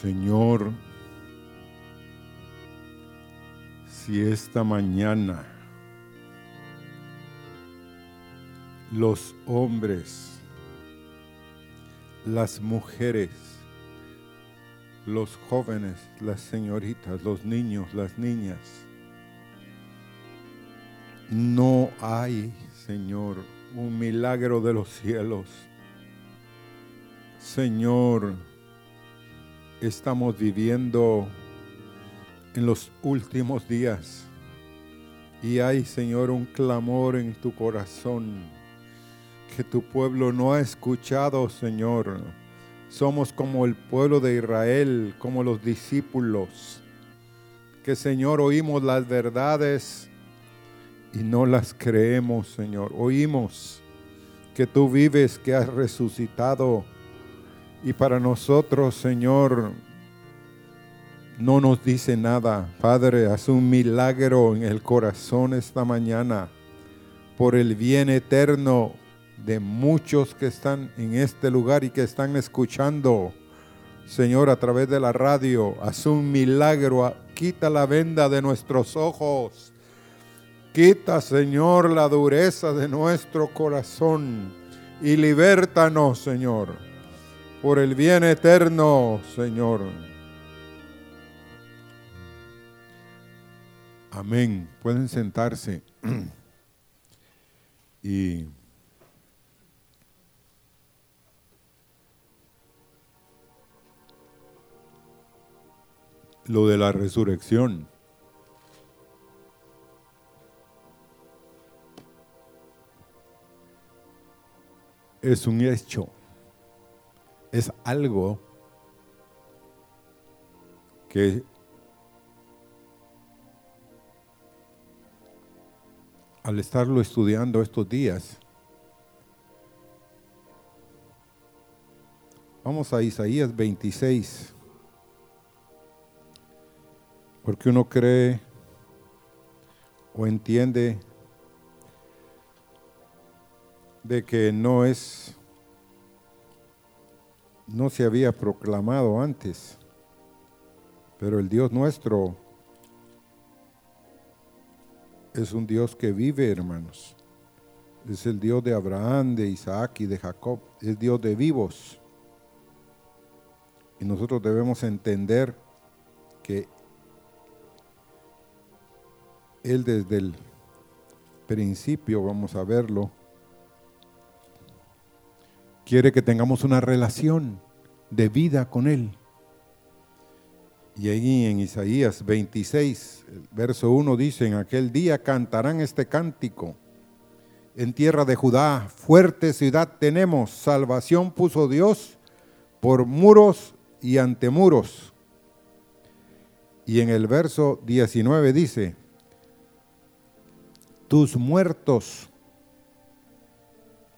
Señor, si esta mañana los hombres, las mujeres, los jóvenes, las señoritas, los niños, las niñas, no hay, Señor, un milagro de los cielos. Señor, estamos viviendo en los últimos días y hay, Señor, un clamor en tu corazón que tu pueblo no ha escuchado, Señor. Somos como el pueblo de Israel, como los discípulos, que, Señor, oímos las verdades y no las creemos, Señor. Oímos que tú vives, que has resucitado y para nosotros, Señor, no nos dice nada. Padre, haz un milagro en el corazón esta mañana por el bien eterno de muchos que están en este lugar y que están escuchando. Señor, a través de la radio, haz un milagro, quita la venda de nuestros ojos. Quita, Señor, la dureza de nuestro corazón y libértanos, Señor por el bien eterno, Señor. Amén. Pueden sentarse. y lo de la resurrección. Es un hecho es algo que al estarlo estudiando estos días, vamos a Isaías 26, porque uno cree o entiende de que no es no se había proclamado antes, pero el Dios nuestro es un Dios que vive, hermanos. Es el Dios de Abraham, de Isaac y de Jacob. Es Dios de vivos. Y nosotros debemos entender que Él desde el principio, vamos a verlo, quiere que tengamos una relación de vida con Él. Y ahí en Isaías 26, verso 1 dice, en aquel día cantarán este cántico. En tierra de Judá, fuerte ciudad tenemos, salvación puso Dios por muros y antemuros. Y en el verso 19 dice, tus muertos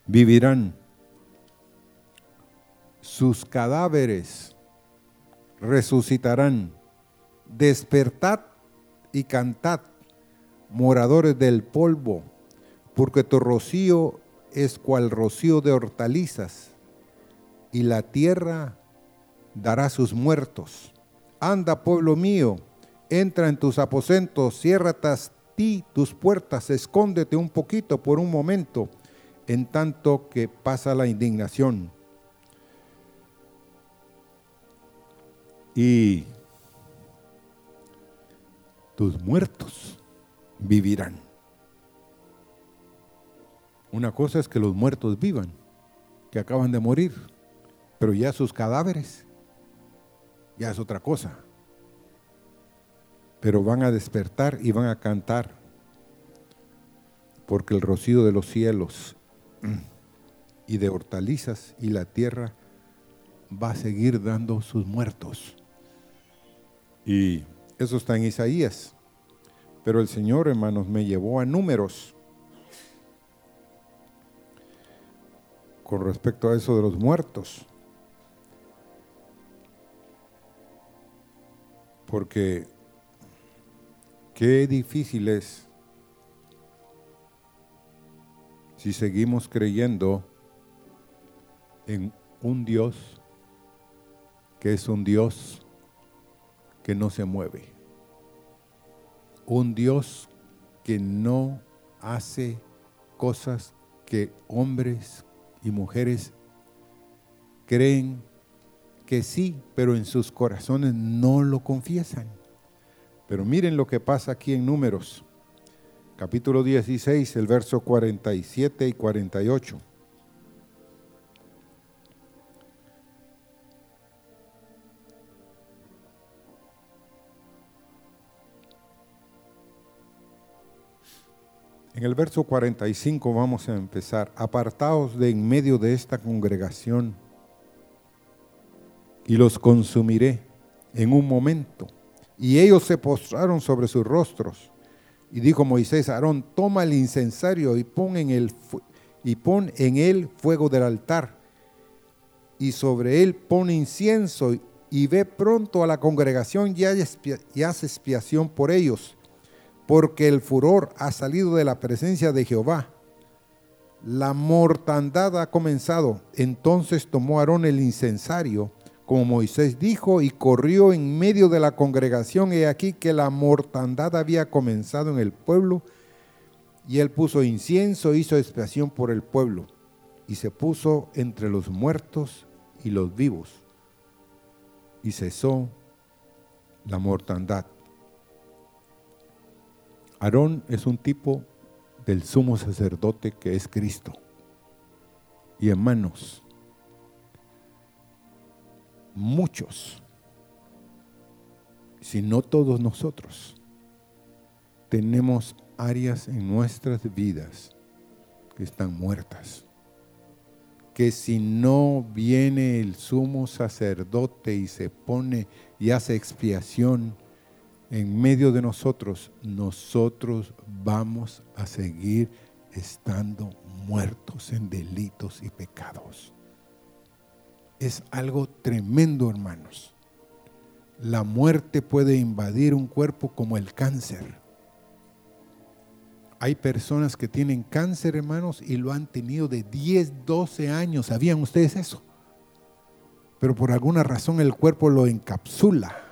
vivirán sus cadáveres resucitarán. Despertad y cantad, moradores del polvo, porque tu rocío es cual rocío de hortalizas, y la tierra dará sus muertos. Anda, pueblo mío, entra en tus aposentos, ciérrate ti tus puertas, escóndete un poquito por un momento, en tanto que pasa la indignación y tus muertos vivirán. Una cosa es que los muertos vivan, que acaban de morir, pero ya sus cadáveres, ya es otra cosa. Pero van a despertar y van a cantar, porque el rocío de los cielos y de hortalizas y la tierra va a seguir dando sus muertos. Y eso está en Isaías. Pero el Señor, hermanos, me llevó a números con respecto a eso de los muertos. Porque qué difícil es si seguimos creyendo en un Dios que es un Dios que no se mueve. Un Dios que no hace cosas que hombres y mujeres creen que sí, pero en sus corazones no lo confiesan. Pero miren lo que pasa aquí en números, capítulo 16, el verso 47 y 48. En el verso 45 vamos a empezar. Apartaos de en medio de esta congregación y los consumiré en un momento. Y ellos se postraron sobre sus rostros. Y dijo Moisés a Aarón, toma el incensario y pon en, el, y pon en él fuego del altar. Y sobre él pon incienso y ve pronto a la congregación y haz expiación por ellos porque el furor ha salido de la presencia de Jehová. La mortandad ha comenzado. Entonces tomó Aarón el incensario, como Moisés dijo, y corrió en medio de la congregación. He aquí que la mortandad había comenzado en el pueblo, y él puso incienso, hizo expiación por el pueblo, y se puso entre los muertos y los vivos, y cesó la mortandad. Aarón es un tipo del sumo sacerdote que es Cristo. Y hermanos, muchos, si no todos nosotros, tenemos áreas en nuestras vidas que están muertas. Que si no viene el sumo sacerdote y se pone y hace expiación, en medio de nosotros, nosotros vamos a seguir estando muertos en delitos y pecados. Es algo tremendo, hermanos. La muerte puede invadir un cuerpo como el cáncer. Hay personas que tienen cáncer, hermanos, y lo han tenido de 10, 12 años. ¿Sabían ustedes eso? Pero por alguna razón el cuerpo lo encapsula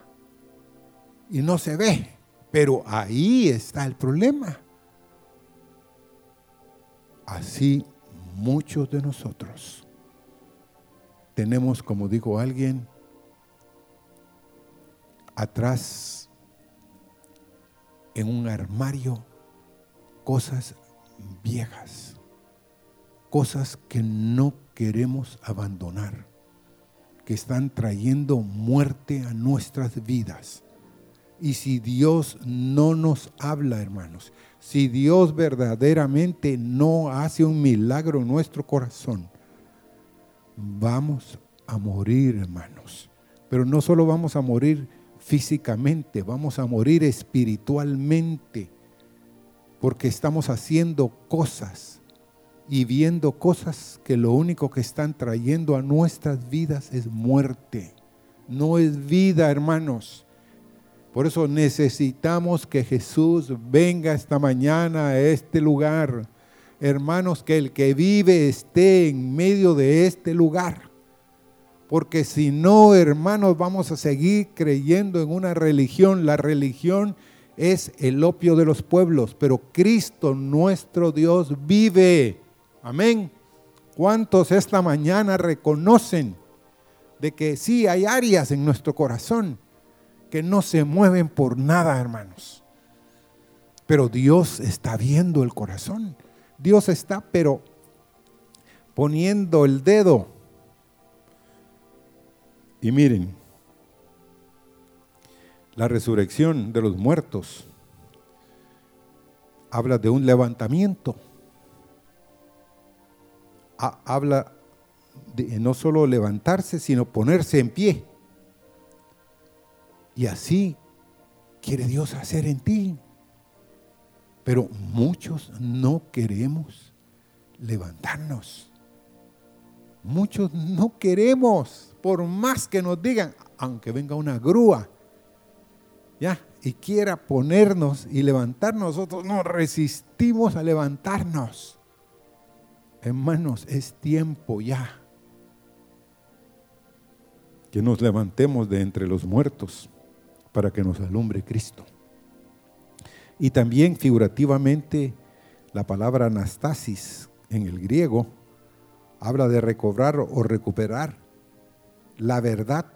y no se ve. Pero ahí está el problema. Así muchos de nosotros tenemos, como dijo alguien, atrás en un armario cosas viejas, cosas que no queremos abandonar, que están trayendo muerte a nuestras vidas y si Dios no nos habla, hermanos, si Dios verdaderamente no hace un milagro en nuestro corazón, vamos a morir, hermanos. Pero no solo vamos a morir físicamente, vamos a morir espiritualmente, porque estamos haciendo cosas y viendo cosas que lo único que están trayendo a nuestras vidas es muerte. No es vida, hermanos. Por eso necesitamos que Jesús venga esta mañana a este lugar. Hermanos, que el que vive esté en medio de este lugar. Porque si no, hermanos, vamos a seguir creyendo en una religión. La religión es el opio de los pueblos, pero Cristo nuestro Dios vive. Amén. ¿Cuántos esta mañana reconocen de que sí hay áreas en nuestro corazón? Que no se mueven por nada, hermanos. Pero Dios está viendo el corazón. Dios está, pero poniendo el dedo. Y miren, la resurrección de los muertos habla de un levantamiento. habla de no solo levantarse, sino ponerse en pie. Y así quiere Dios hacer en ti. Pero muchos no queremos levantarnos. Muchos no queremos, por más que nos digan, aunque venga una grúa, ya, y quiera ponernos y levantarnos, nosotros no resistimos a levantarnos. Hermanos, es tiempo ya que nos levantemos de entre los muertos para que nos alumbre Cristo. Y también figurativamente la palabra anastasis en el griego habla de recobrar o recuperar la verdad,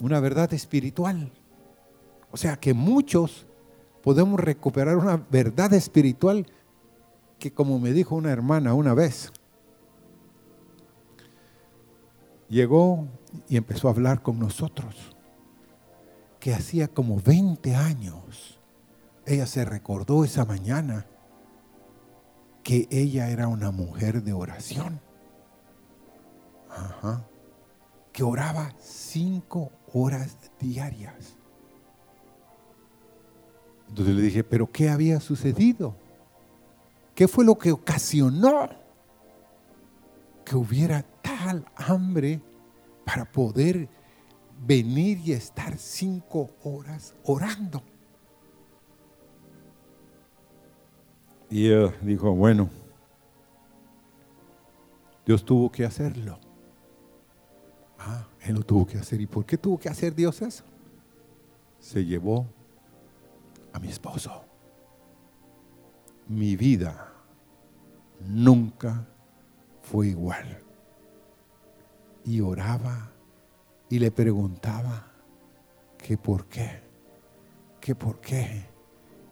una verdad espiritual. O sea que muchos podemos recuperar una verdad espiritual que como me dijo una hermana una vez, llegó y empezó a hablar con nosotros, que hacía como 20 años, ella se recordó esa mañana que ella era una mujer de oración. Ajá. Que oraba cinco horas diarias. Entonces le dije, pero ¿qué había sucedido? ¿Qué fue lo que ocasionó que hubiera tal hambre para poder venir y estar cinco horas orando? Y ella dijo, bueno, Dios tuvo que hacerlo. Ah, Él lo tuvo que hacer. ¿Y por qué tuvo que hacer Dios eso? Se llevó a mi esposo. Mi vida nunca fue igual. Y oraba y le preguntaba que por qué, que por qué,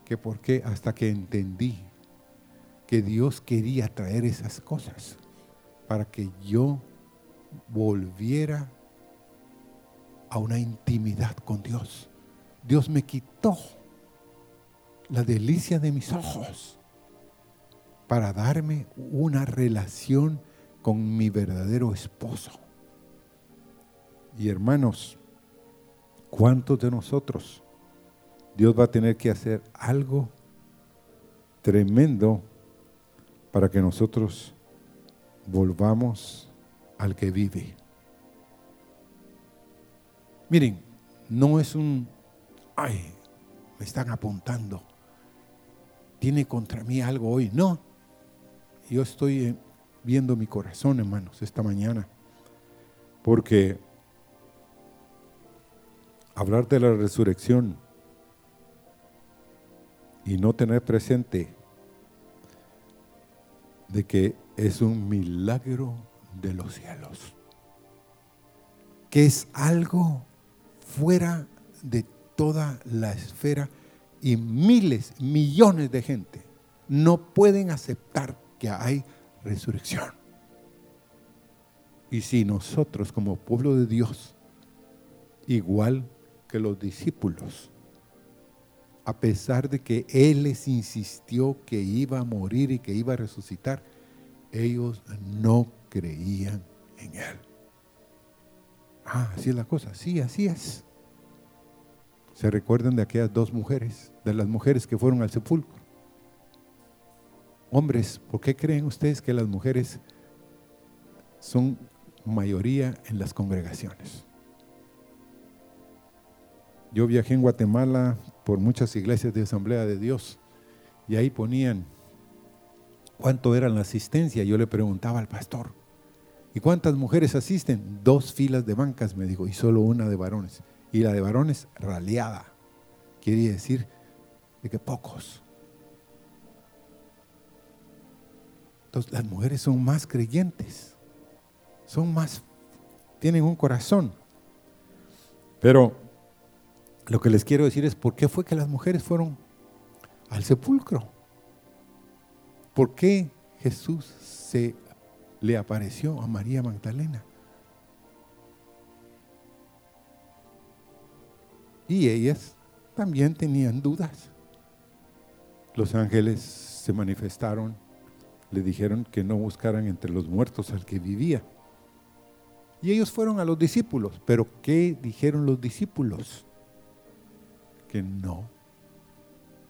que por qué, hasta que entendí que Dios quería traer esas cosas para que yo volviera a una intimidad con Dios. Dios me quitó la delicia de mis ojos para darme una relación con mi verdadero esposo. Y hermanos, ¿cuántos de nosotros Dios va a tener que hacer algo tremendo para que nosotros volvamos al que vive. Miren, no es un, ay, me están apuntando, tiene contra mí algo hoy. No, yo estoy eh, viendo mi corazón, hermanos, esta mañana, porque hablar de la resurrección y no tener presente de que es un milagro de los cielos, que es algo fuera de toda la esfera y miles, millones de gente no pueden aceptar que hay resurrección. Y si nosotros como pueblo de Dios, igual que los discípulos, a pesar de que Él les insistió que iba a morir y que iba a resucitar, ellos no creían en Él. Ah, así es la cosa, sí, así es. ¿Se recuerdan de aquellas dos mujeres, de las mujeres que fueron al sepulcro? Hombres, ¿por qué creen ustedes que las mujeres son mayoría en las congregaciones? Yo viajé en Guatemala por muchas iglesias de Asamblea de Dios y ahí ponían cuánto era la asistencia. Yo le preguntaba al pastor, ¿y cuántas mujeres asisten? Dos filas de bancas, me dijo, y solo una de varones. Y la de varones raleada. Quiere decir de que pocos. Entonces las mujeres son más creyentes, son más, tienen un corazón. Pero lo que les quiero decir es por qué fue que las mujeres fueron al sepulcro. ¿Por qué Jesús se le apareció a María Magdalena? Y ellas también tenían dudas. Los ángeles se manifestaron, le dijeron que no buscaran entre los muertos al que vivía. Y ellos fueron a los discípulos, pero ¿qué dijeron los discípulos? Que no,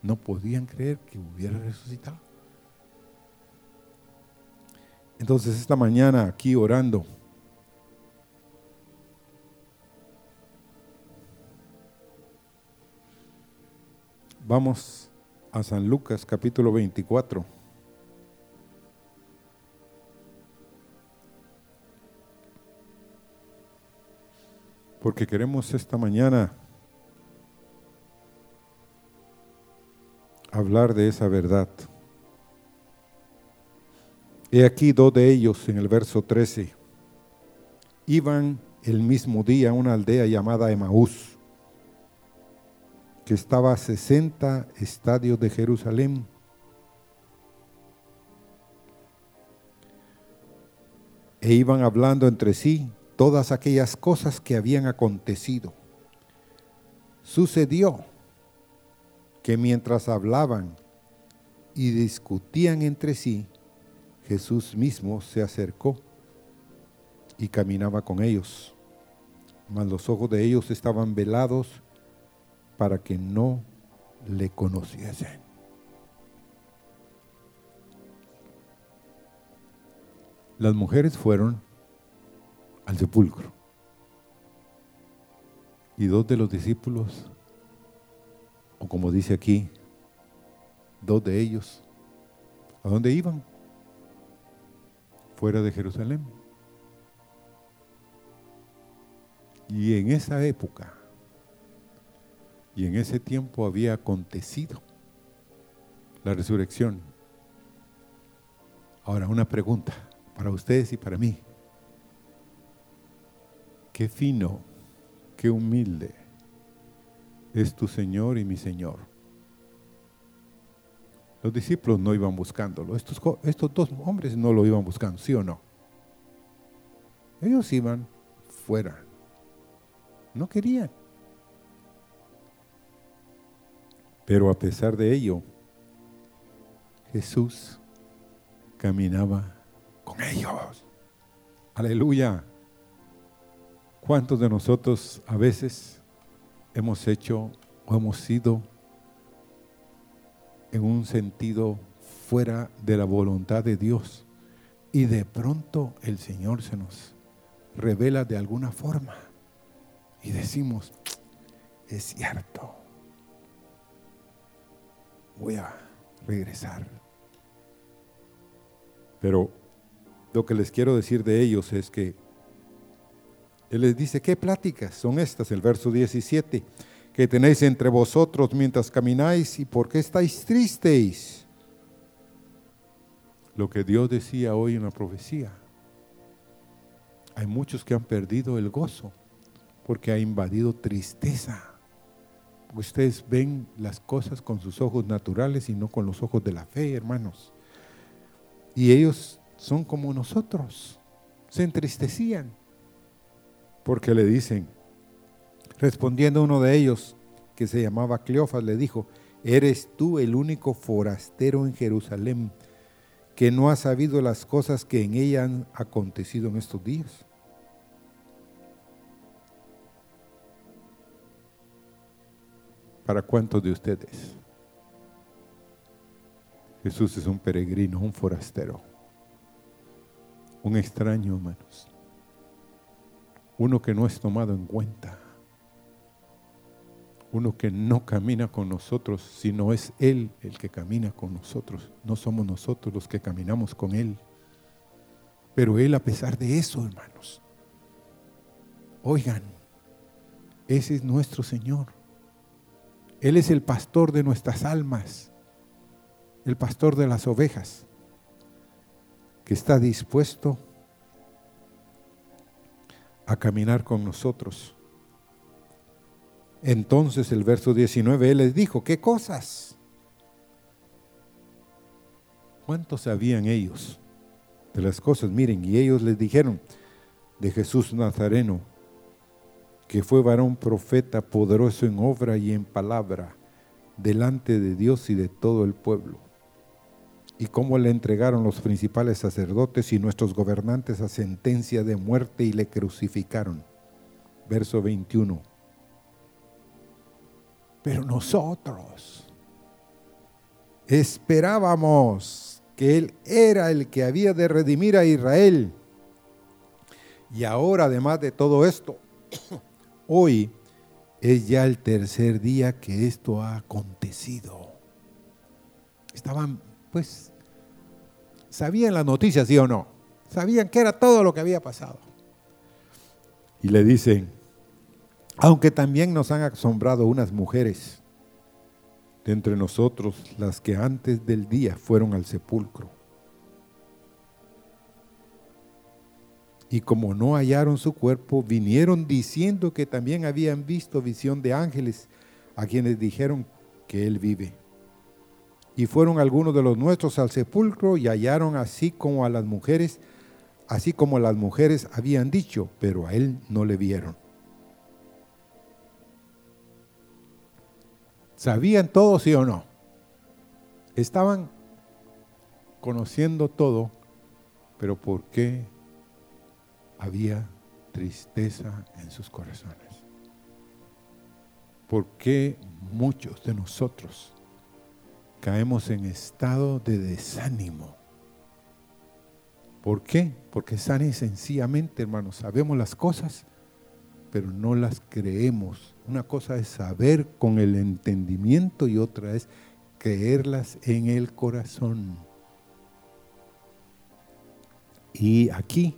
no podían creer que hubiera resucitado. Entonces esta mañana aquí orando, vamos a San Lucas capítulo 24. porque queremos esta mañana hablar de esa verdad. He aquí dos de ellos en el verso 13. Iban el mismo día a una aldea llamada Emaús, que estaba a 60 estadios de Jerusalén. E iban hablando entre sí todas aquellas cosas que habían acontecido. Sucedió que mientras hablaban y discutían entre sí, Jesús mismo se acercó y caminaba con ellos, mas los ojos de ellos estaban velados para que no le conociesen. Las mujeres fueron al sepulcro y dos de los discípulos, o como dice aquí, dos de ellos, ¿a dónde iban? Fuera de Jerusalén. Y en esa época y en ese tiempo había acontecido la resurrección. Ahora, una pregunta para ustedes y para mí. Qué fino, qué humilde es tu Señor y mi Señor. Los discípulos no iban buscándolo. Estos, dos hombres no lo iban buscando, ¿sí o no? Ellos iban fuera no querían. Pero a pesar de ello, Jesús caminaba con ellos. Aleluya. ¿Cuántos de nosotros a veces hemos hecho o hemos sido en un sentido fuera de la voluntad de Dios y de pronto el Señor se nos revela de alguna forma? y decimos, es cierto, voy a regresar. Pero lo que les quiero decir de ellos es que Él les dice, ¿qué pláticas son estas? El verso 17, que tenéis entre vosotros mientras camináis y por qué estáis tristes. Lo que Dios decía hoy en la profecía. Hay muchos que han perdido el gozo porque ha invadido tristeza. Ustedes ven las cosas con sus ojos naturales y no con los ojos de la fe, hermanos. Y ellos son como nosotros, se entristecían, porque le dicen, respondiendo uno de ellos, que se llamaba Cleofas, le dijo, ¿eres tú el único forastero en Jerusalén que no ha sabido las cosas que en ella han acontecido en estos días? ¿Para cuántos de ustedes? Jesús es un peregrino, un forastero, un extraño, hermanos. Uno que no es tomado en cuenta. Uno que no camina con nosotros, sino es Él el que camina con nosotros. No somos nosotros los que caminamos con Él. Pero Él a pesar de eso, hermanos, oigan, ese es nuestro Señor. Él es el pastor de nuestras almas, el pastor de las ovejas, que está dispuesto a caminar con nosotros. Entonces el verso 19, Él les dijo, ¿qué cosas? ¿Cuántos sabían ellos de las cosas? Miren, y ellos les dijeron de Jesús Nazareno, que fue varón profeta poderoso en obra y en palabra delante de Dios y de todo el pueblo. Y cómo le entregaron los principales sacerdotes y nuestros gobernantes a sentencia de muerte y le crucificaron. Verso 21. Pero nosotros esperábamos que Él era el que había de redimir a Israel. Y ahora, además de todo esto, Hoy es ya el tercer día que esto ha acontecido. Estaban, pues, sabían las noticias, sí o no. Sabían que era todo lo que había pasado. Y le dicen, Aunque también nos han asombrado unas mujeres de entre nosotros, las que antes del día fueron al sepulcro. Y como no hallaron su cuerpo, vinieron diciendo que también habían visto visión de ángeles, a quienes dijeron que él vive. Y fueron algunos de los nuestros al sepulcro y hallaron así como a las mujeres, así como las mujeres habían dicho, pero a él no le vieron. ¿Sabían todo, sí o no? Estaban conociendo todo, pero ¿por qué había tristeza en sus corazones? ¿Por qué muchos de nosotros caemos en estado de desánimo? ¿Por qué? Porque sana sencillamente, hermanos, sabemos las cosas, pero no las creemos. Una cosa es saber con el entendimiento y otra es creerlas en el corazón. Y aquí,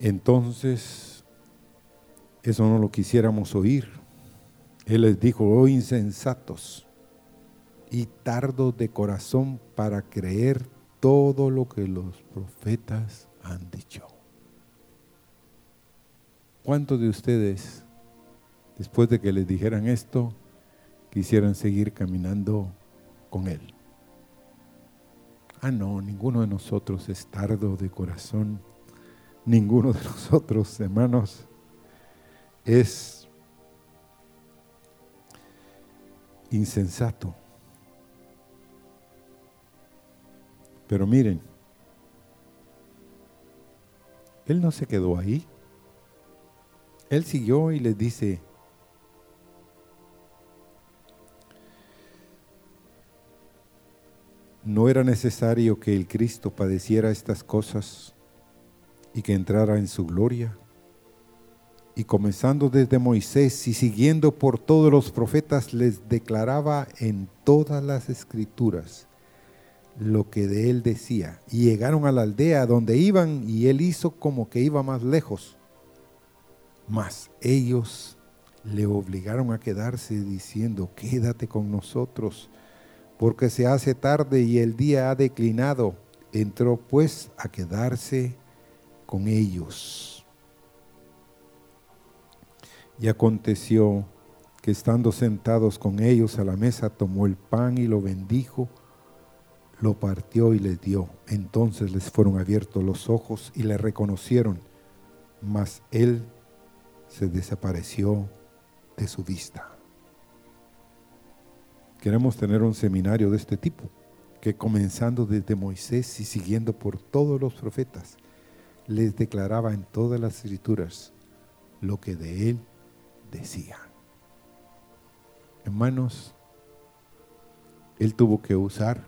entonces, eso no lo quisiéramos oír. Él les dijo, oh insensatos y tardos de corazón para creer todo lo que los profetas han dicho. ¿Cuántos de ustedes, después de que les dijeran esto, quisieran seguir caminando con Él? Ah, no, ninguno de nosotros es tardo de corazón. Ninguno de nosotros, hermanos, es insensato. Pero miren, Él no se quedó ahí. Él siguió y les dice, no era necesario que el Cristo padeciera estas cosas y que entrara en su gloria. Y comenzando desde Moisés y siguiendo por todos los profetas, les declaraba en todas las escrituras lo que de él decía. Y llegaron a la aldea donde iban y él hizo como que iba más lejos mas ellos le obligaron a quedarse diciendo, quédate con nosotros, porque se hace tarde y el día ha declinado. Entró pues a quedarse con ellos. Y aconteció que estando sentados con ellos a la mesa, tomó el pan y lo bendijo, lo partió y les dio. Entonces les fueron abiertos los ojos y le reconocieron, mas él se desapareció de su vista. Queremos tener un seminario de este tipo, que comenzando desde Moisés y siguiendo por todos los profetas, les declaraba en todas las escrituras lo que de él decía. Hermanos, él tuvo que usar,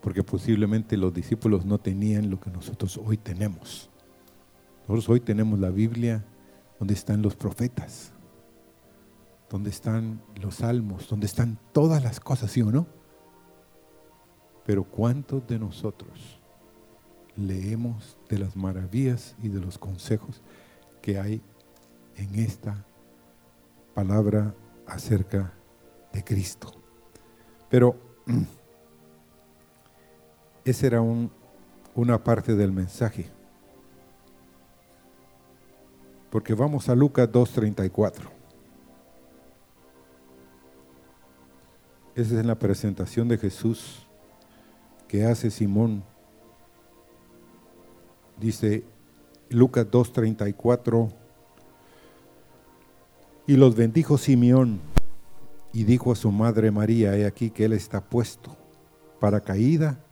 porque posiblemente los discípulos no tenían lo que nosotros hoy tenemos nosotros hoy tenemos la Biblia donde están los profetas, donde están los salmos, donde están todas las cosas, ¿sí o no? Pero ¿cuántos de nosotros leemos de las maravillas y de los consejos que hay en esta palabra acerca de Cristo? Pero esa era una parte del mensaje. Porque vamos a Lucas 2.34. Esa es la presentación de Jesús que hace Simón. Dice Lucas 2.34. Y los bendijo Simeón y dijo a su madre María, he aquí que él está puesto para caída.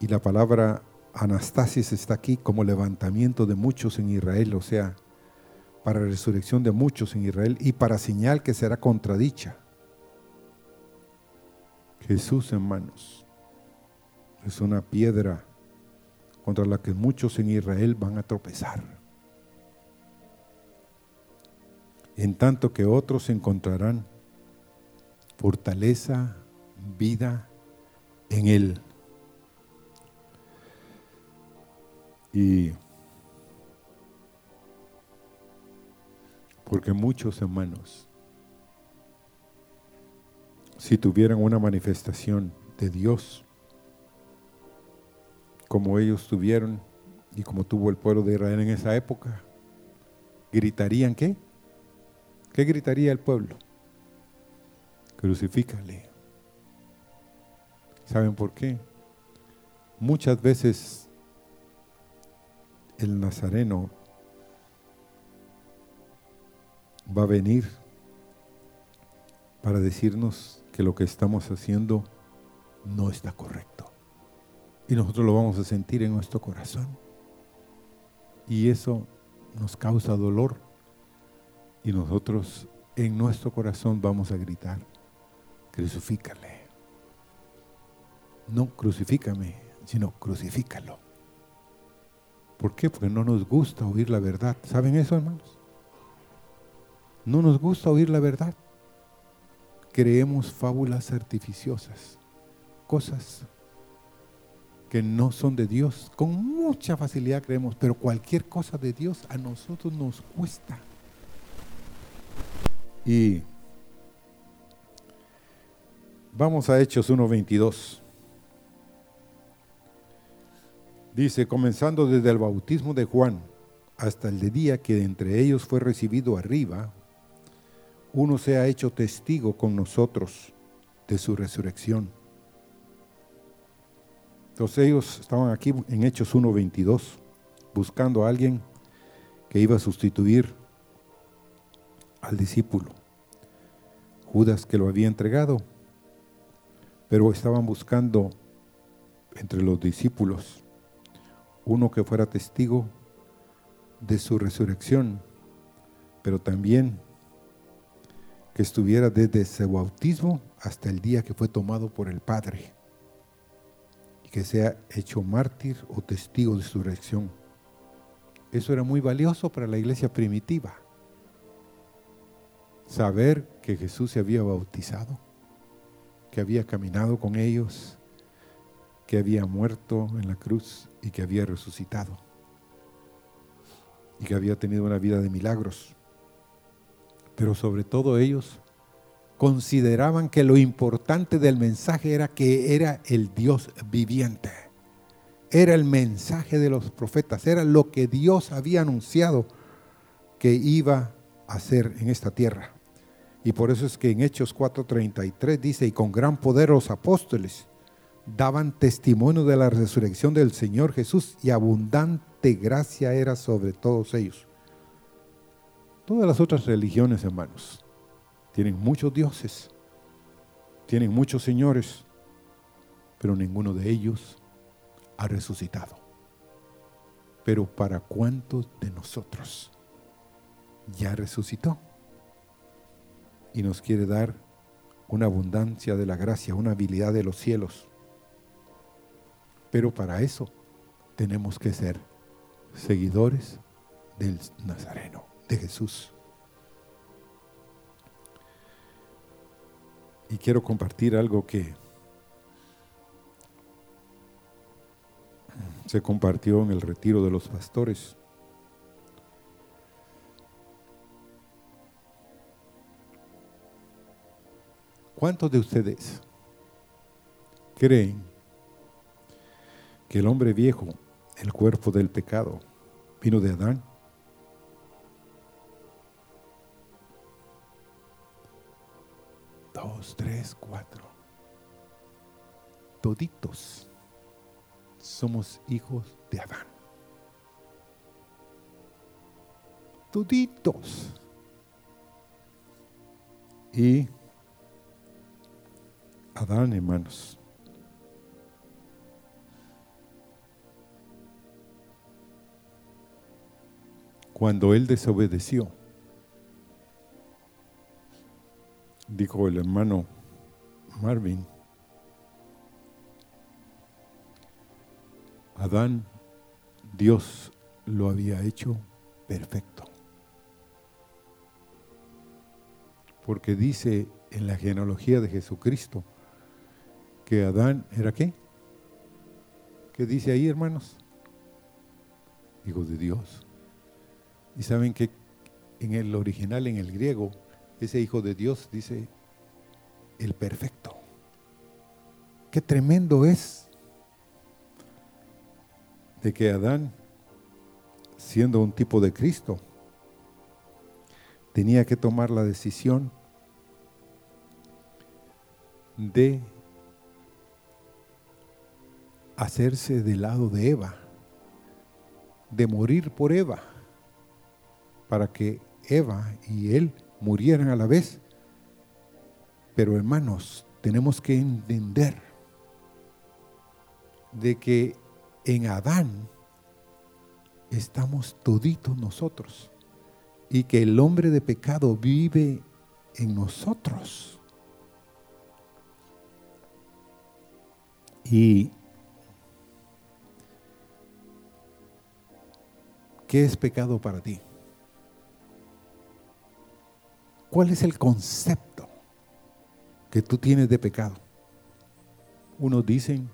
Y la palabra Anastasis está aquí como levantamiento de muchos en Israel, o sea, para resurrección de muchos en Israel y para señal que será contradicha. Jesús, hermanos, es una piedra contra la que muchos en Israel van a tropezar. En tanto que otros encontrarán fortaleza, vida en Él. Y porque muchos hermanos, si tuvieran una manifestación de Dios, como ellos tuvieron y como tuvo el pueblo de Israel en esa época, gritarían qué? ¿Qué gritaría el pueblo? Crucifícale. ¿Saben por qué? Muchas veces el nazareno va a venir para decirnos que lo que estamos haciendo no está correcto. Y nosotros lo vamos a sentir en nuestro corazón. Y eso nos causa dolor. Y nosotros en nuestro corazón vamos a gritar, crucifícale. No crucifícame, sino crucifícalo. ¿Por qué? Porque no nos gusta oír la verdad. ¿Saben eso, hermanos? No nos gusta oír la verdad. Creemos fábulas artificiosas, cosas que no son de Dios. Con mucha facilidad creemos, pero cualquier cosa de Dios a nosotros nos cuesta. Y vamos a Hechos 1.22. Dice, comenzando desde el bautismo de Juan hasta el día que entre ellos fue recibido arriba, uno se ha hecho testigo con nosotros de su resurrección. Entonces ellos estaban aquí en Hechos 1.22, buscando a alguien que iba a sustituir al discípulo. Judas que lo había entregado, pero estaban buscando entre los discípulos uno que fuera testigo de su resurrección, pero también que estuviera desde su bautismo hasta el día que fue tomado por el Padre y que sea hecho mártir o testigo de su resurrección. Eso era muy valioso para la iglesia primitiva. Saber que Jesús se había bautizado, que había caminado con ellos, que había muerto en la cruz y que había resucitado y que había tenido una vida de milagros. Pero sobre todo ellos consideraban que lo importante del mensaje era que era el Dios viviente. Era el mensaje de los profetas, era lo que Dios había anunciado que iba a hacer en esta tierra. Y por eso es que en Hechos 4:33 dice, y con gran poder los apóstoles daban testimonio de la resurrección del Señor Jesús y abundante gracia era sobre todos ellos. Todas las otras religiones, hermanos, tienen muchos dioses, tienen muchos señores, pero ninguno de ellos ha resucitado. Pero ¿para cuántos de nosotros ya resucitó? Y nos quiere dar una abundancia de la gracia, una habilidad de los cielos pero para eso tenemos que ser seguidores del Nazareno, de Jesús. Y quiero compartir algo que se compartió en el retiro de los pastores. ¿Cuántos de ustedes creen que el hombre viejo, el cuerpo del pecado, vino de Adán. Dos, tres, cuatro. Toditos somos hijos de Adán. Toditos. Y Adán, hermanos, cuando él desobedeció. Dijo el hermano Marvin, Adán, Dios lo había hecho perfecto. Porque dice en la genealogía de Jesucristo Adán era qué? ¿Qué dice ahí, hermanos? hijo de Dios. Y saben que en el original, en el griego, ese hijo de Dios dice el perfecto. Qué tremendo es de que Adán, siendo un tipo de Cristo, tenía que tomar la decisión de hacerse del lado de Eva, de morir por Eva, para que Eva y él murieran a la vez. Pero hermanos, tenemos que entender de que en Adán estamos toditos nosotros y que el hombre de pecado vive en nosotros. Y ¿qué es pecado para ti? ¿Cuál es el concepto que tú tienes de pecado? Unos dicen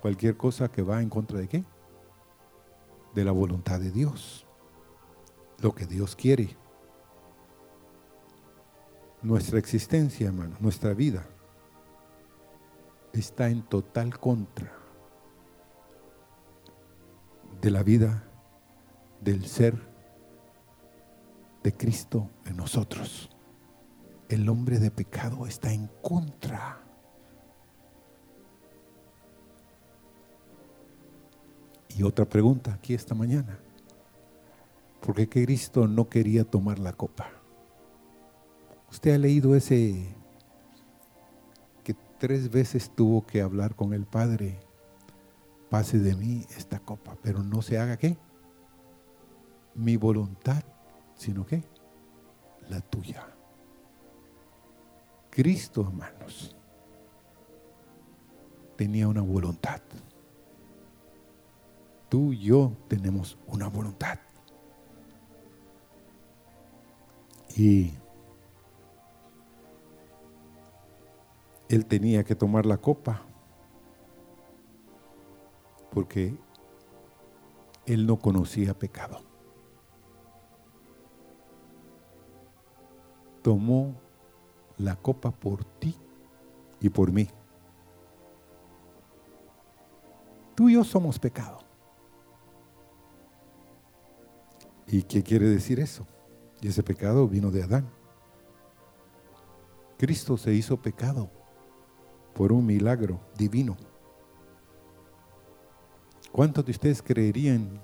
cualquier cosa que va en contra de qué? De la voluntad de Dios. Lo que Dios quiere. Nuestra existencia, hermano, nuestra vida, está en total contra de la vida del ser de Cristo en nosotros el hombre de pecado está en contra. Y otra pregunta aquí esta mañana. ¿Por qué Cristo no quería tomar la copa? Usted ha leído ese que tres veces tuvo que hablar con el Padre. Pase de mí esta copa, pero no se haga qué? Mi voluntad, sino qué? La tuya. Cristo, hermanos, tenía una voluntad. Tú y yo tenemos una voluntad. Y él tenía que tomar la copa porque él no conocía pecado. Tomó la copa por ti y por mí. Tú y yo somos pecado. ¿Y qué quiere decir eso? Y ese pecado vino de Adán. Cristo se hizo pecado por un milagro divino. ¿Cuántos de ustedes creerían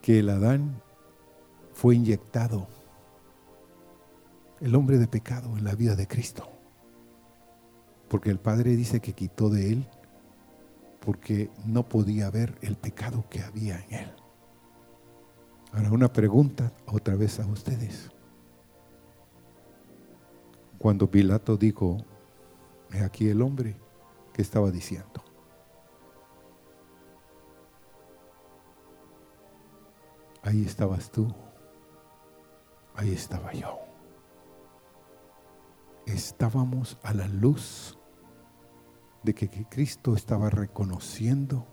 que el Adán fue inyectado el hombre de pecado en la vida de Cristo. Porque el Padre dice que quitó de él porque no podía ver el pecado que había en él. Ahora una pregunta otra vez a ustedes. Cuando Pilato dijo, es aquí el hombre, que estaba diciendo? Ahí estabas tú, ahí estaba yo estábamos a la luz de que, Cristo estaba reconociendo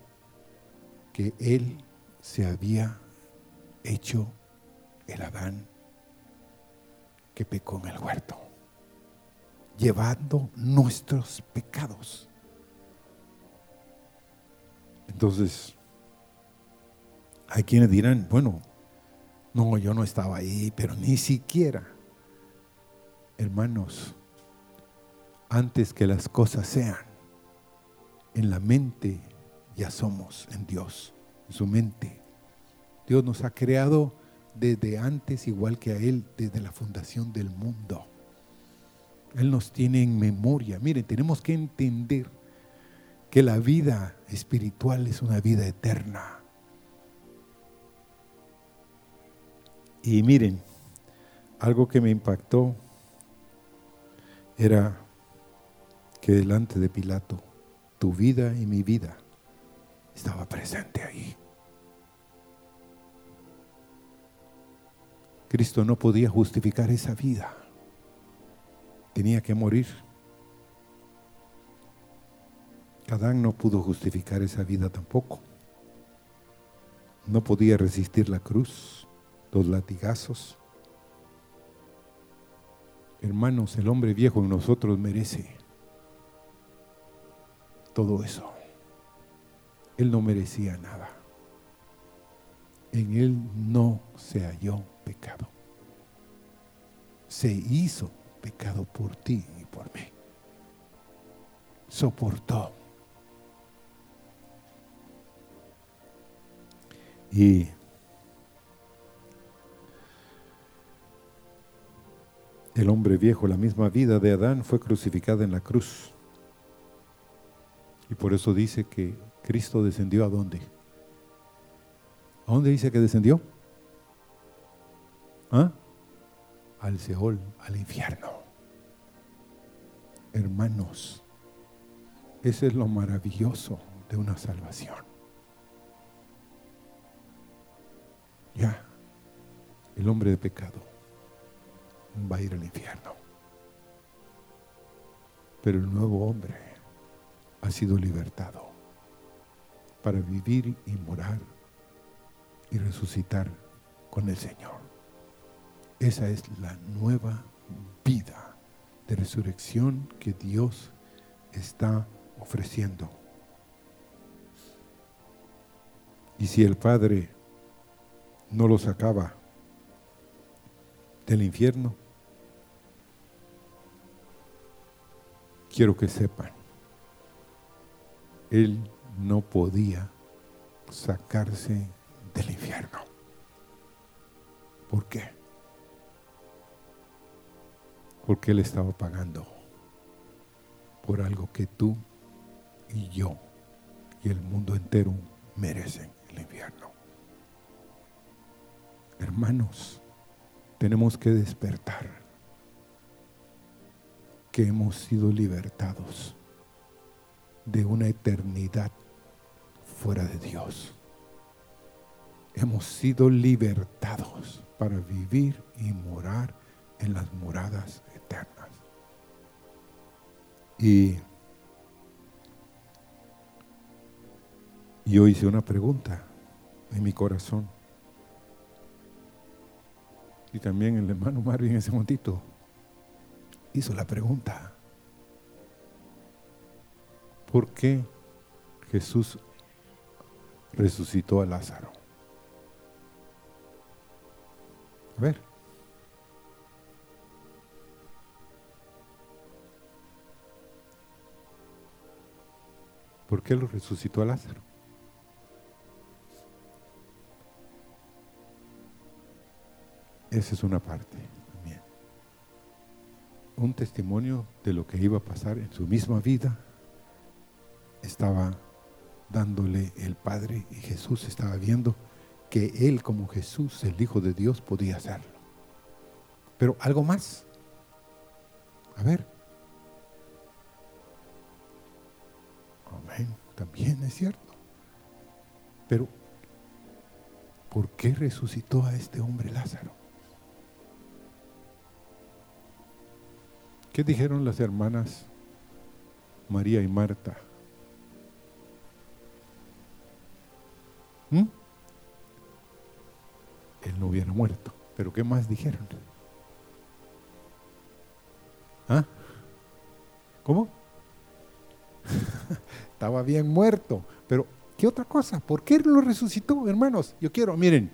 que Él se había hecho el Adán que pecó en el huerto, llevando nuestros pecados. Entonces, hay quienes dirán, bueno, no, yo no estaba ahí, pero ni siquiera, hermanos, antes que las cosas sean. En la mente ya somos en Dios, en su mente. Dios nos ha creado desde antes, igual que a Él, desde la fundación del mundo. Él nos tiene en memoria. Miren, tenemos que entender que la vida espiritual es una vida eterna. Y miren, algo que me impactó era delante de Pilato tu vida y mi vida estaba presente ahí. Cristo no podía justificar esa vida. Tenía que morir. Adán no pudo justificar esa vida tampoco. no podía resistir la cruz, los latigazos. Hermanos, el hombre viejo en nosotros merece todo eso. Él no merecía nada. En Él no se halló pecado. Se hizo pecado por ti y por mí. Soportó. Y el hombre viejo, la misma vida de Adán, fue crucificada en la cruz. Y por eso dice que Cristo descendió a dónde? ¿A dónde dice que descendió? ¿Ah? Al Seol, al infierno. Hermanos, ese es lo maravilloso de una salvación. Ya, el hombre de pecado va a ir al infierno. Pero el nuevo hombre ha sido libertado para vivir y morar y resucitar con el Señor. Esa es la nueva vida de resurrección que Dios está ofreciendo. Y si el Padre no lo sacaba del infierno, quiero que sepan, Él no podía sacarse del infierno. ¿Por qué? Porque Él estaba pagando por algo que tú y yo y el mundo entero merecen el infierno. Hermanos, tenemos que despertar que hemos sido libertados de una eternidad fuera de Dios. Hemos sido libertados para vivir y morar en las moradas eternas. Y yo hice una pregunta en mi corazón. Y también el hermano Marvin en ese momentito hizo la pregunta. ¿Por qué Jesús resucitó a Lázaro. A ver. ¿Por qué lo resucitó a Lázaro? Esa es una parte también. Un testimonio de lo que iba a pasar en su misma vida estaba dándole el Padre y Jesús estaba viendo que Él como Jesús, el Hijo de Dios, podía hacerlo. Pero algo más. A ver. Amén. También es cierto. Pero, ¿por qué resucitó a este hombre Lázaro? ¿Qué dijeron las hermanas María y Marta? ¿Mm? Él no hubiera muerto. Pero ¿qué más dijeron? ¿Ah? ¿Cómo? Estaba bien muerto. Pero, ¿qué otra cosa? ¿Por qué lo resucitó, hermanos? Yo quiero, miren.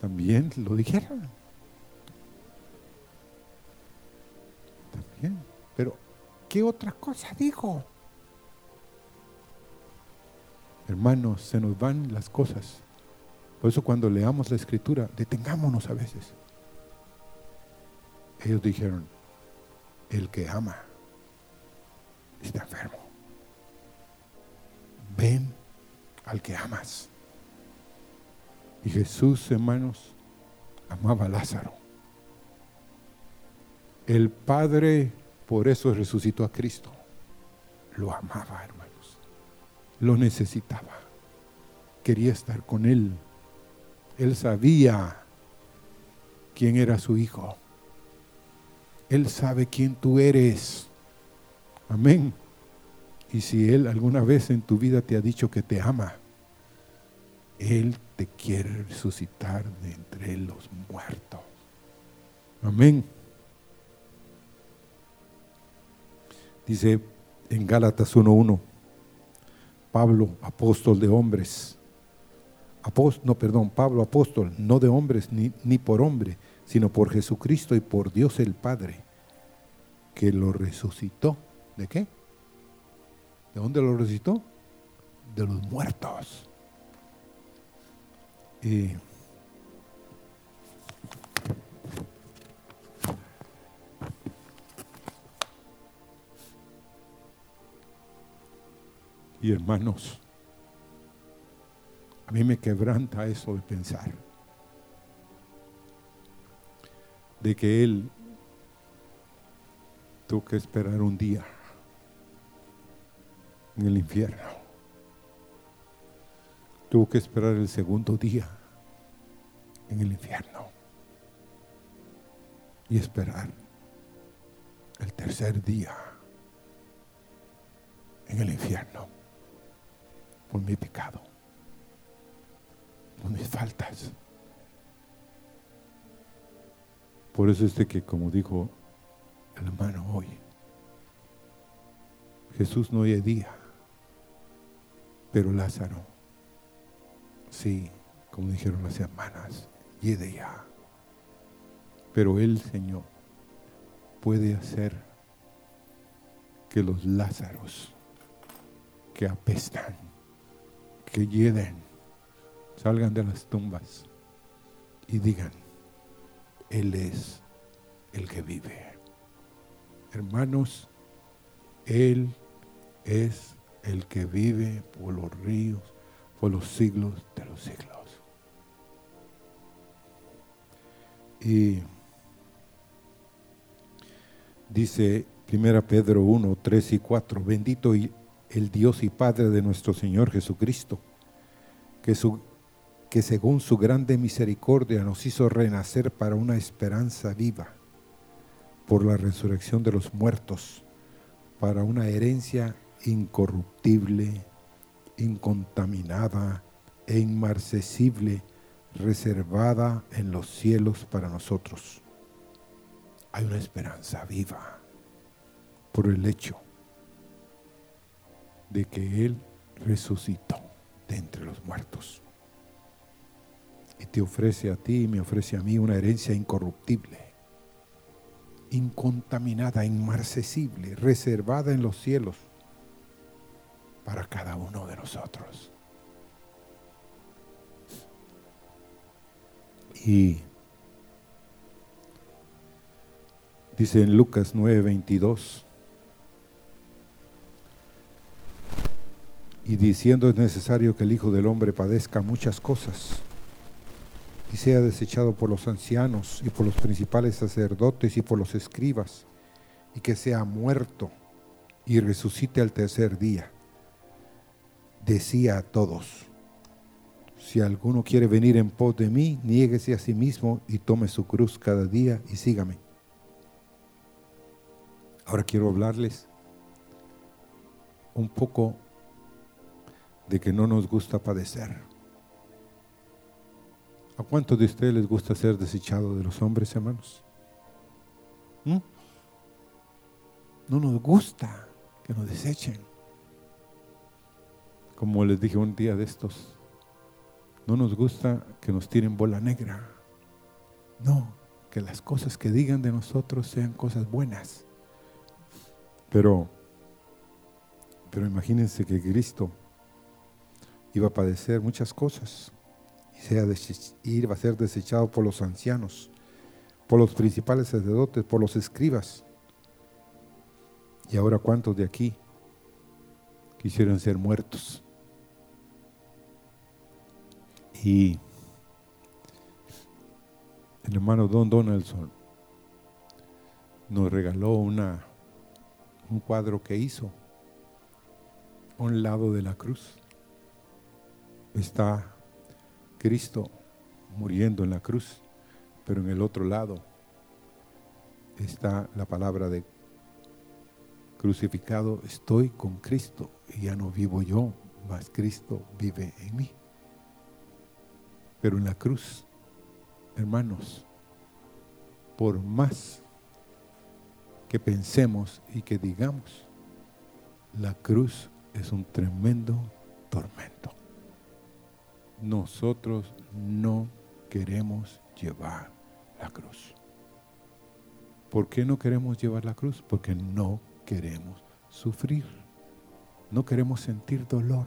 También lo dijeron. Pero, ¿qué otra cosa dijo? Hermanos, se nos van las cosas. Por eso cuando leamos la escritura, detengámonos a veces. Ellos dijeron, el que ama está enfermo. Ven al que amas. Y Jesús, hermanos, amaba a Lázaro. El Padre por eso resucitó a Cristo. Lo amaba, hermanos. Lo necesitaba. Quería estar con Él. Él sabía quién era su hijo. Él sabe quién tú eres. Amén. Y si Él alguna vez en tu vida te ha dicho que te ama, Él te quiere resucitar de entre los muertos. Amén. Dice en Gálatas 1.1, Pablo, apóstol de hombres, no, perdón, Pablo, apóstol, no de hombres ni, ni por hombre, sino por Jesucristo y por Dios el Padre, que lo resucitó. ¿De qué? ¿De dónde lo resucitó? De los muertos. Y Y hermanos, a mí me quebranta eso de pensar. De que Él tuvo que esperar un día en el infierno. Tuvo que esperar el segundo día en el infierno. Y esperar el tercer día en el infierno por mi pecado, por mis faltas. Por eso es de que, como dijo el hermano hoy, Jesús no día, pero Lázaro, sí, como dijeron las hermanas, de ya. Pero el Señor, puede hacer que los Lázaros que apestan que lleguen, salgan de las tumbas y digan, Él es el que vive. Hermanos, Él es el que vive por los ríos, por los siglos de los siglos. Y dice 1 Pedro 1, 3 y 4, bendito y el Dios y Padre de nuestro Señor Jesucristo, que, su, que según su grande misericordia nos hizo renacer para una esperanza viva por la resurrección de los muertos, para una herencia incorruptible, incontaminada e inmarcesible, reservada en los cielos para nosotros. Hay una esperanza viva por el hecho de que Él resucitó de entre los muertos. Y te ofrece a ti y me ofrece a mí una herencia incorruptible, incontaminada, inmarcesible, reservada en los cielos para cada uno de nosotros. Y dice en Lucas 9:22, y diciendo es necesario que el Hijo del Hombre padezca muchas cosas y sea desechado por los ancianos y por los principales sacerdotes y por los escribas, y que sea muerto y resucite al tercer día. Decía a todos, si alguno quiere venir en pos de mí, niéguese a sí mismo y tome su cruz cada día y sígame. Ahora quiero hablarles un poco de que no nos gusta padecer. ¿A cuántos de ustedes les gusta ser desechado de los hombres, hermanos? ¿Mm? No nos gusta que nos desechen. Como les dije un día de estos, no nos gusta que nos tiren bola negra. No, que las cosas que digan de nosotros sean cosas buenas. Pero, pero imagínense que Cristo iba a padecer muchas cosas y iba a ser desechado por los ancianos, por los principales sacerdotes, por los escribas. Y ahora cuántos de aquí quisieron ser muertos. Y el hermano Don Donaldson nos regaló una, un cuadro que hizo un lado de la cruz está Cristo muriendo en la cruz, pero en el otro lado está la palabra de crucificado, estoy con Cristo y ya no vivo yo, mas Cristo vive en mí. Pero en la cruz, hermanos, por más que pensemos y que digamos, la cruz es un tremendo tormento. Nosotros no queremos llevar la cruz. ¿Por qué no queremos llevar la cruz? Porque no queremos sufrir. No queremos sentir dolor.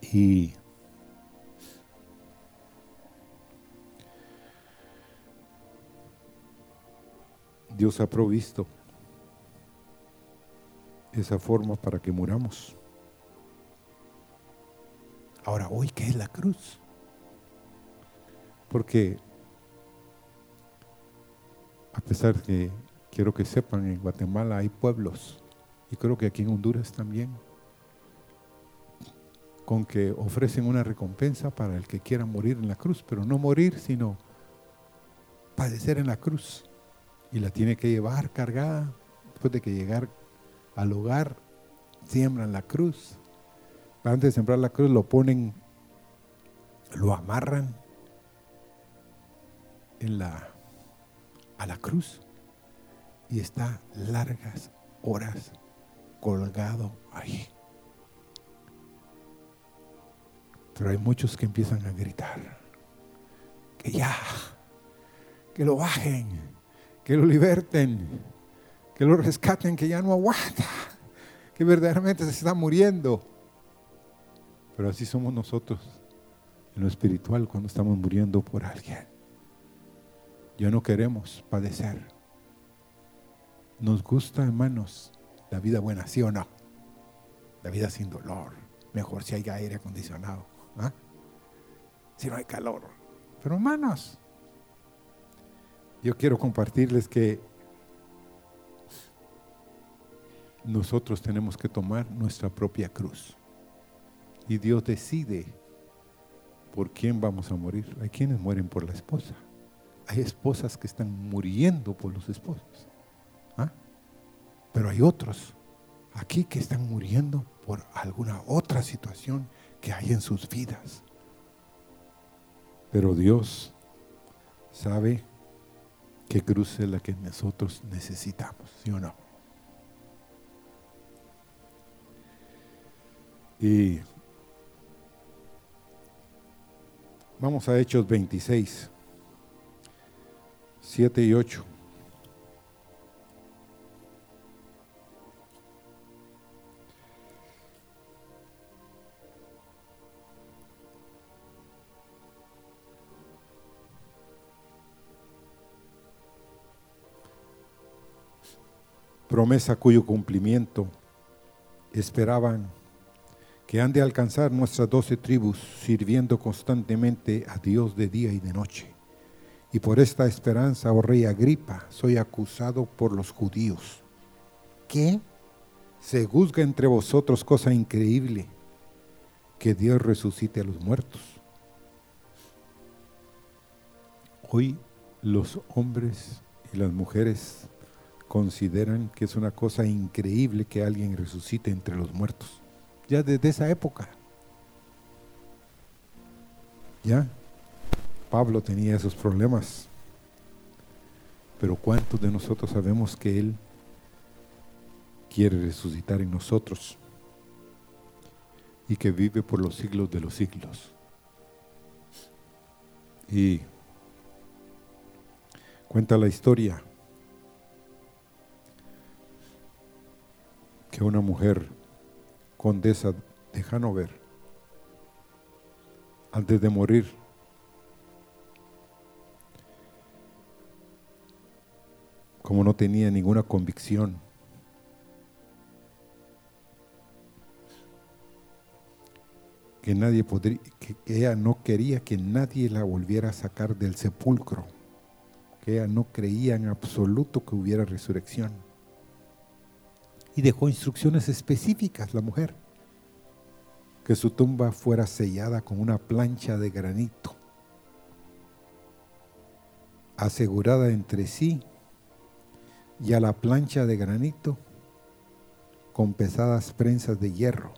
Y Dios ha provisto esa forma para que muramos. Ahora, hoy, ¿qué es la cruz? Porque, a pesar que quiero que sepan, en Guatemala hay pueblos, y creo que aquí en Honduras también, con que ofrecen una recompensa para el que quiera morir en la cruz, pero no morir, sino padecer en la cruz. Y la tiene que llevar cargada, después de que llegar al hogar, siembran la cruz. Antes de sembrar la cruz lo ponen, lo amarran en la, a la cruz y está largas horas colgado ahí. Pero hay muchos que empiezan a gritar, que ya, que lo bajen, que lo liberten, que lo rescaten, que ya no aguanta, que verdaderamente se está muriendo. Pero así somos nosotros en lo espiritual cuando estamos muriendo por alguien. Ya no queremos padecer. Nos gusta, hermanos, la vida buena, ¿sí o no? La vida sin dolor. Mejor si hay aire acondicionado. ¿ah? Si no hay calor. Pero hermanos, yo quiero compartirles que nosotros tenemos que tomar nuestra propia cruz. Y Dios decide por quién vamos a morir. Hay quienes mueren por la esposa. Hay esposas que están muriendo por los esposos. ¿ah? Pero hay otros aquí que están muriendo por alguna otra situación que hay en sus vidas. Pero Dios sabe qué cruz es la que nosotros necesitamos, ¿sí o no? Y vamos a Hechos 26, 7 y 8. promesa cuyo cumplimiento esperaban que han de alcanzar nuestras doce tribus sirviendo constantemente a Dios de día y de noche. Y por esta esperanza, oh rey Agripa, soy acusado por los judíos. ¿Qué? Se juzga entre vosotros cosa increíble, que Dios resucite a los muertos. Hoy los hombres y las mujeres consideran que es una cosa increíble que alguien resucite entre los muertos. Ya desde esa época. Ya. Pablo tenía esos problemas. Pero ¿cuántos de nosotros sabemos que Él quiere resucitar en nosotros? Y que vive por los siglos de los siglos. Y cuenta la historia que una mujer condesa de Hanover, antes de morir, como no tenía ninguna convicción, que nadie podría, que ella no quería que nadie la volviera a sacar del sepulcro, que ella no creía en absoluto que hubiera resurrección y dejó instrucciones específicas la mujer, que su tumba fuera sellada con una plancha de granito, asegurada entre sí y a la plancha de granito con pesadas prensas de hierro.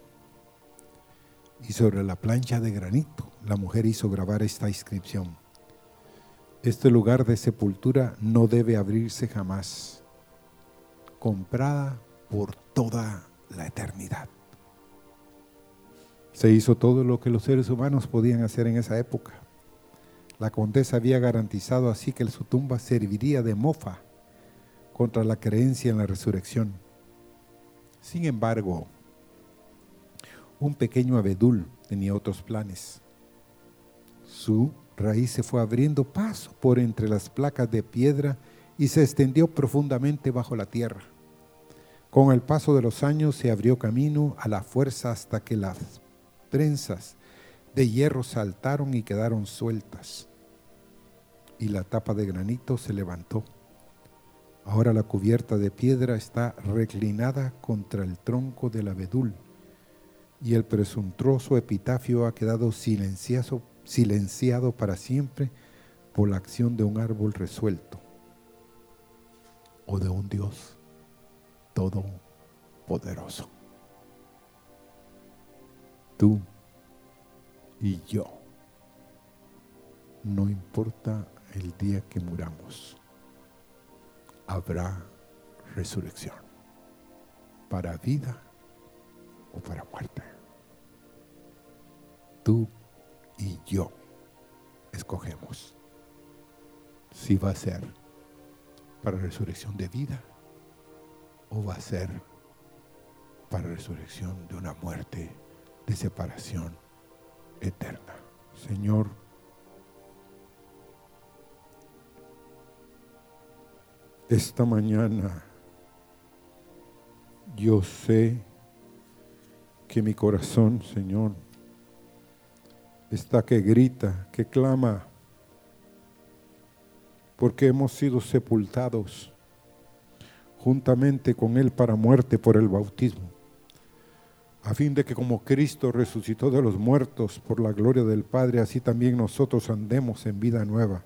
Y sobre la plancha de granito la mujer hizo grabar esta inscripción. Este lugar de sepultura no debe abrirse jamás, comprada por toda la eternidad. Se hizo todo lo que los seres humanos podían hacer en esa época. La condesa había garantizado así que su tumba serviría de mofa contra la creencia en la resurrección. Sin embargo, un pequeño abedul tenía otros planes. Su raíz se fue abriendo paso por entre las placas de piedra y se extendió profundamente bajo la tierra. Con el paso de los años se abrió camino a la fuerza hasta que las trenzas de hierro saltaron y quedaron sueltas. Y la tapa de granito se levantó. Ahora la cubierta de piedra está reclinada contra el tronco del abedul y el presuntuoso epitafio ha quedado silenciado, silenciado para siempre por la acción de un árbol resuelto o de un Dios todopoderoso. Tú y yo, no importa el día que muramos habrá resurrección, para vida o para muerte. Tú y yo escogemos si va a ser para resurrección de vida o va a ser para resurrección de una muerte de separación eterna. Señor, esta mañana yo sé que mi corazón, Señor, está que grita, que clama, porque hemos sido sepultados juntamente con Él para muerte por el bautismo, a fin de que como Cristo resucitó de los muertos por la gloria del Padre, así también nosotros andemos en vida nueva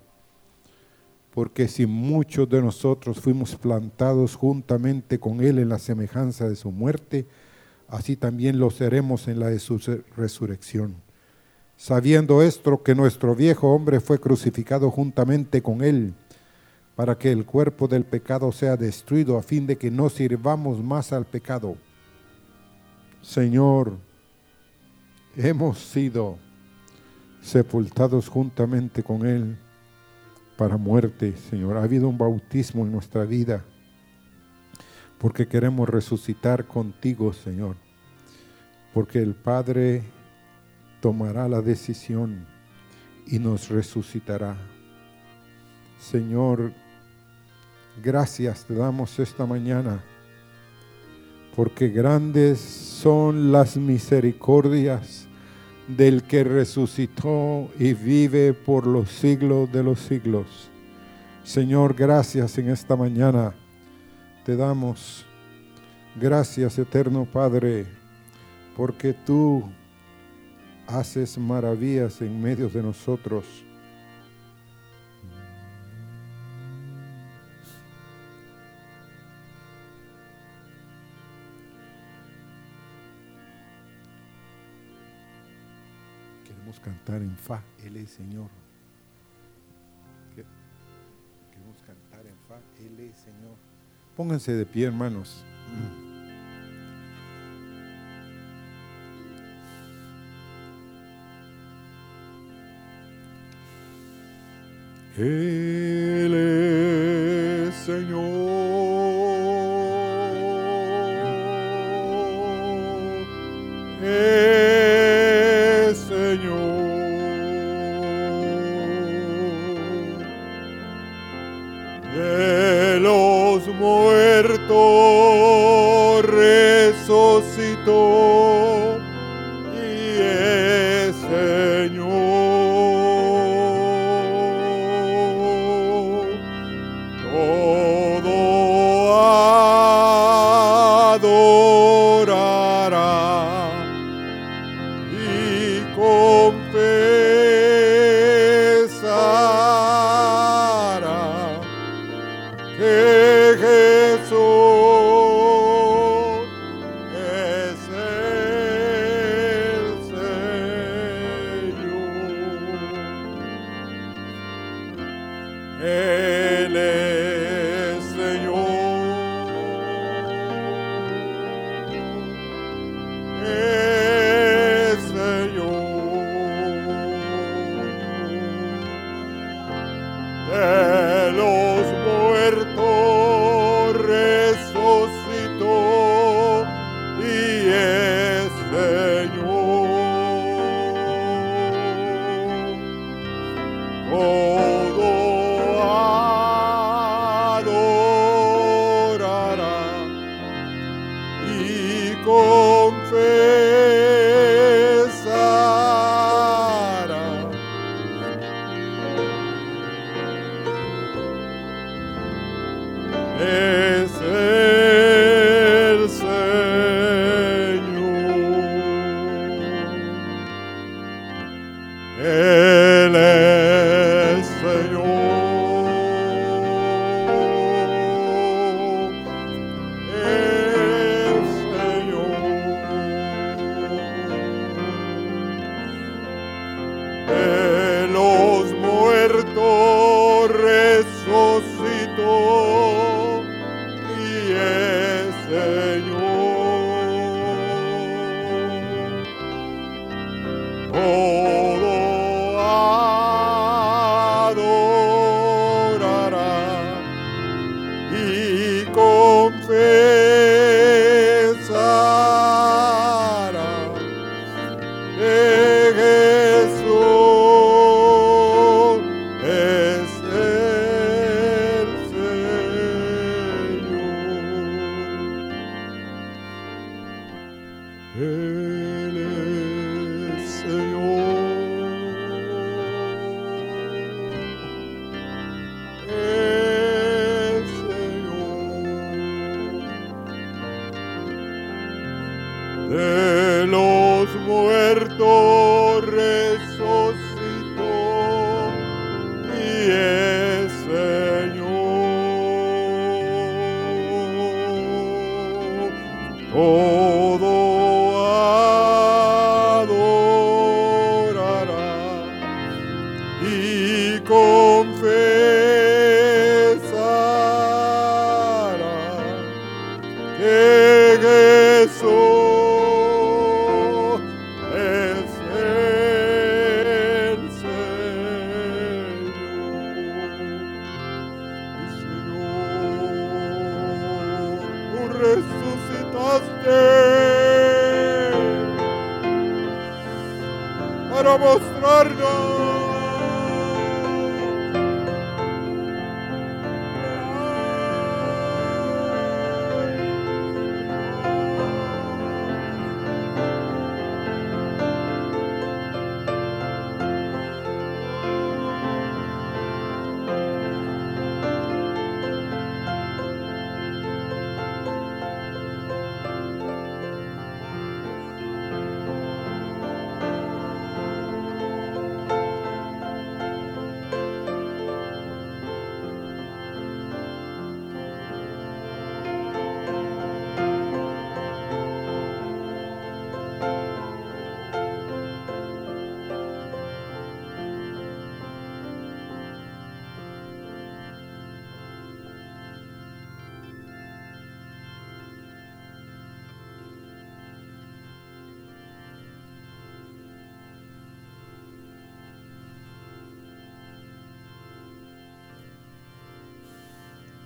porque si muchos de nosotros fuimos plantados juntamente con Él en la semejanza de su muerte, así también lo seremos en la de su resurrección. Sabiendo esto, que nuestro viejo hombre fue crucificado juntamente con Él, para que el cuerpo del pecado sea destruido, a fin de que no sirvamos más al pecado. Señor, hemos sido sepultados juntamente con Él para muerte, Señor. Ha habido un bautismo en nuestra vida porque queremos resucitar contigo, Señor. Porque el Padre tomará la decisión y nos resucitará. Señor, gracias te damos esta mañana, porque grandes son las misericordias del que resucitó y vive por los siglos de los siglos. Señor, gracias en esta mañana. Te damos gracias, eterno Padre, porque tú haces maravillas en medio de nosotros. Cantar en fa, Él es Señor. Queremos cantar en fa, Él es Señor. Pónganse de pie, hermanos. Él es Señor. que De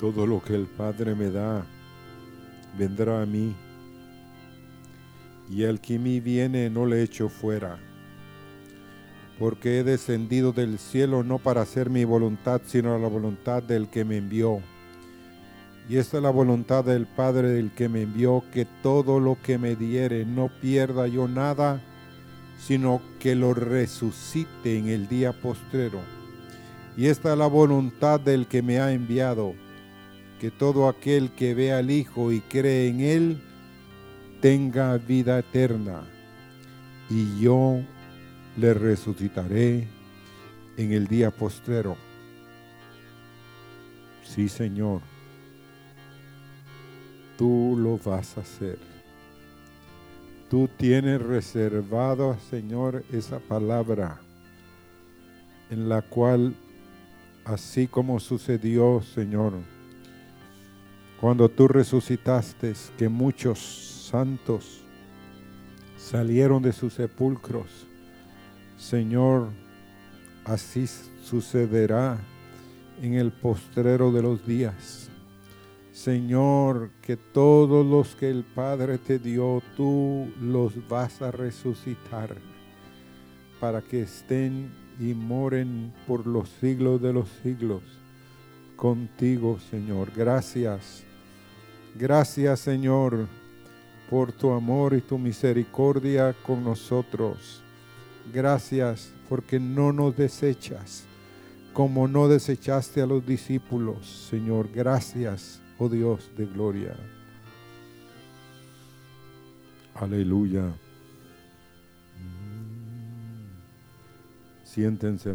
Todo lo que el Padre me da vendrá a mí, y el que a mí viene no le echo fuera, porque he descendido del cielo no para hacer mi voluntad, sino la voluntad del que me envió. Y esta es la voluntad del Padre del que me envió, que todo lo que me diere no pierda yo nada, sino que lo resucite en el día postrero. Y esta es la voluntad del que me ha enviado, que todo aquel que ve al Hijo y cree en Él tenga vida eterna, y yo le resucitaré en el día postrero. Sí, Señor, tú lo vas a hacer. Tú tienes reservado, Señor, esa palabra en la cual así como sucedió, Señor, cuando tú resucitaste, que muchos santos salieron de sus sepulcros. Señor, así sucederá en el postrero de los días. Señor, que todos los que el Padre te dio, tú los vas a resucitar para que estén y moren por los siglos de los siglos contigo, Señor. Gracias. Gracias, Señor, por tu amor y tu misericordia con nosotros. Gracias porque no nos desechas como no desechaste a los discípulos, Señor. Gracias, oh Dios de gloria. Aleluya. Siéntense.